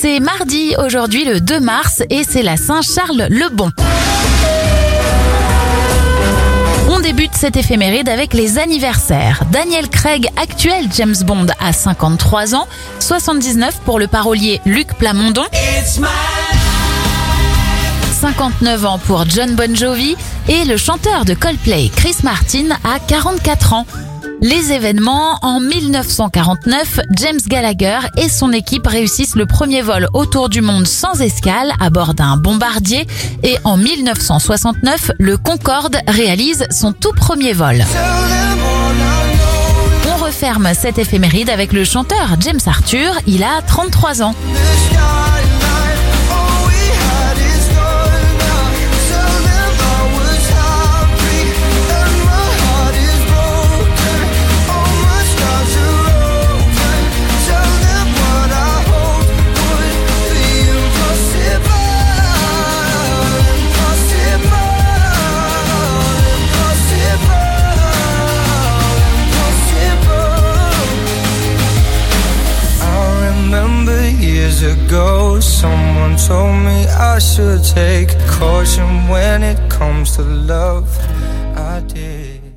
C'est mardi aujourd'hui le 2 mars et c'est la Saint-Charles le Bon. On débute cette éphéméride avec les anniversaires. Daniel Craig, actuel James Bond, a 53 ans, 79 pour le parolier Luc Plamondon. 59 ans pour John Bon Jovi et le chanteur de Coldplay Chris Martin a 44 ans. Les événements, en 1949, James Gallagher et son équipe réussissent le premier vol autour du monde sans escale à bord d'un bombardier et en 1969, le Concorde réalise son tout premier vol. On referme cette éphéméride avec le chanteur James Arthur, il a 33 ans. Told me I should take caution when it comes to love. I did